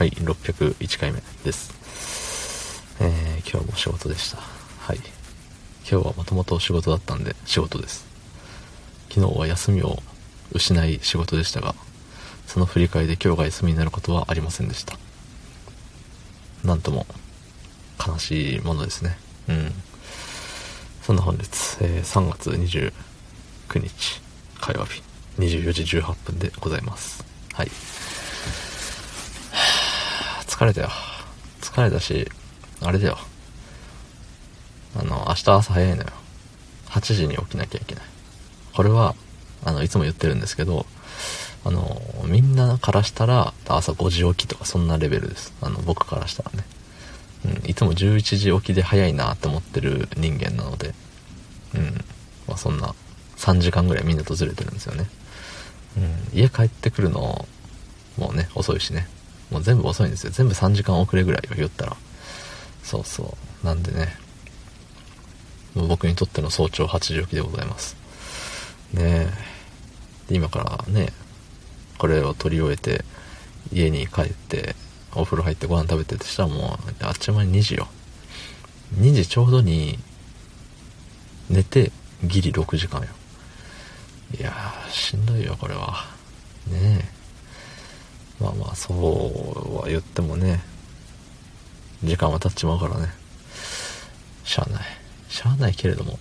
はい、601回目です。えー、今日も仕事でした。はい。今日はもともと仕事だったんで仕事です。昨日は休みを失い仕事でしたが、その振り返りで今日が休みになることはありませんでした。なんとも悲しいものですね。うん。そんな本日、えー、3月29日火曜日24時18分でございます。はい。疲れたよ。疲れたし、あれだよ。あの、明日朝早いのよ。8時に起きなきゃいけない。これは、あの、いつも言ってるんですけど、あの、みんなからしたら朝5時起きとかそんなレベルです。あの、僕からしたらね。うん、いつも11時起きで早いなって思ってる人間なので、うん、まあそんな3時間ぐらいみんなとずれてるんですよね。うん、家帰ってくるの、もうね、遅いしね。もう全部遅いんですよ。全部3時間遅れぐらいよ、言ったら。そうそう。なんでね、もう僕にとっての早朝8時起きでございます。ねえ。今からね、これを取り終えて、家に帰って、お風呂入ってご飯食べてってしたらもう、あっちゅう間に2時よ。2時ちょうどに、寝て、ギリ6時間よ。いやー、しんどいよ、これは。ねえ。まあまあそうは言ってもね時間は経っちまうからね。しゃあない。しゃあないけれども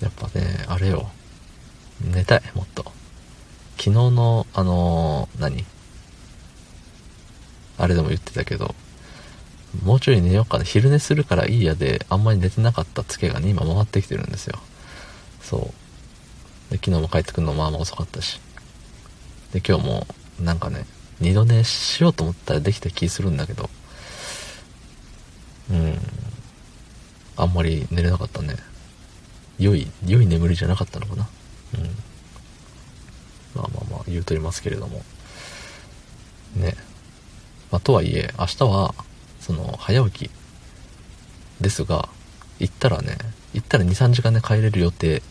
やっぱねあれよ。寝たいもっと。昨日のあのー、何？あれでも言ってたけどもうちょい寝ようかな。昼寝するからいいやであんまり寝てなかったツケがね今回ってきてるんですよ。そう。で昨日も帰ってくるのまあまあ遅かったし。で今日もなんかね二度寝しようと思ったらできた気するんだけど、うん。あんまり寝れなかったね。良い、良い眠りじゃなかったのかな。うん。まあまあまあ、言うとりますけれども。ね。まあ、とはいえ、明日は、その、早起きですが、行ったらね、行ったら2、3時間で帰れる予定。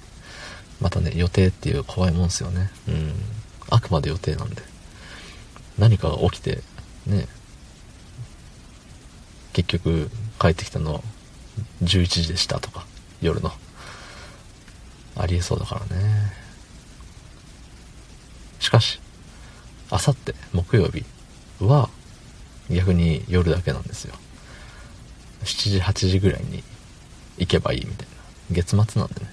またね、予定っていう怖いもんですよね。うん。あくまで予定なんで。何かが起きて、ね、結局帰ってきたの11時でしたとか、夜の。ありえそうだからね。しかし、あさって木曜日は逆に夜だけなんですよ。7時、8時ぐらいに行けばいいみたいな。月末なんでね。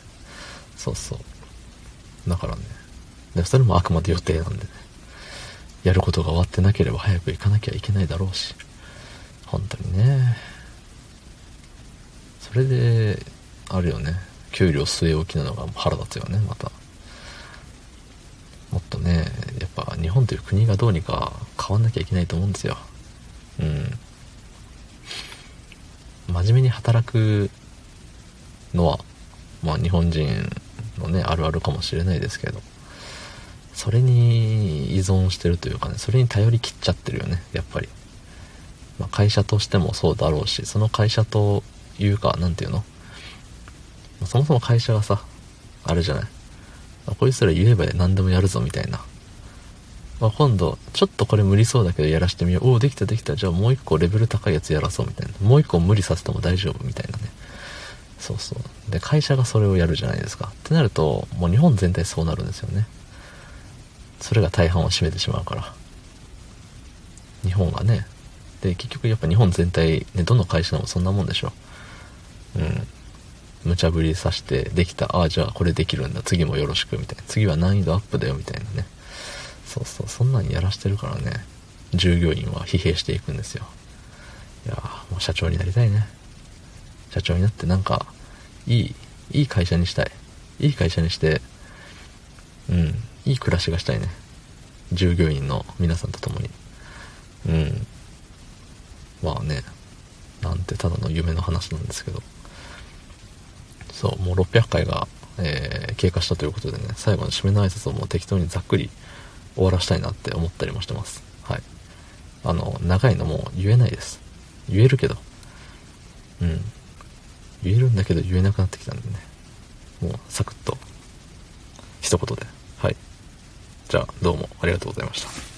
そうそう。だからね。で、それもあくまで予定なんでね。やることが終わってなければ早く行かなきゃいけないだろうし。本当にね。それであるよね。給料据え置きなのが腹立つよねまた。もっとねやっぱ日本という国がどうにか変わんなきゃいけないと思うんですよ。うん。真面目に働くのはまあ日本人のねあるあるかもしれないですけど。それに依存してるというかね、それに頼りきっちゃってるよね、やっぱり。まあ、会社としてもそうだろうし、その会社というか、なんていうの？そもそも会社がさ、あれじゃない？こいつら言えば何でもやるぞみたいな。まあ、今度、ちょっとこれ無理そうだけどやらしてみよう。おお、できたできた。じゃあもう一個レベル高いやつやらそうみたいな。もう一個無理させても大丈夫みたいなね。そうそう。で、会社がそれをやるじゃないですか。ってなると、もう日本全体そうなるんですよね。それが大半を占めてしまうから。日本がね。で結局やっぱ日本全体ねどの会社でもそんなもんでしょ。うん。無茶ぶりさしてできたああじゃあこれできるんだ。次もよろしくみたいな。次は難易度アップだよみたいなね。そうそう。そんなんやらしてるからね。従業員は疲弊していくんですよ。いやもう社長になりたいね。社長になってなんかいいいい会社にしたい。いい会社にしてうん。いい暮らしがしたいね。従業員の皆さんと共に。うん。まあね。なんてただの夢の話なんですけど。そうもう600回が、えー、経過したということでね。最後の締めの挨拶をもう適当にざっくり終わらしたいなって思ったりもしてます。はい。あの長いのも言えないです。言えるけど。うん。言えるんだけど言えなくなってきたんでね。もうサクッと。一言で。じゃあどうもありがとうございました。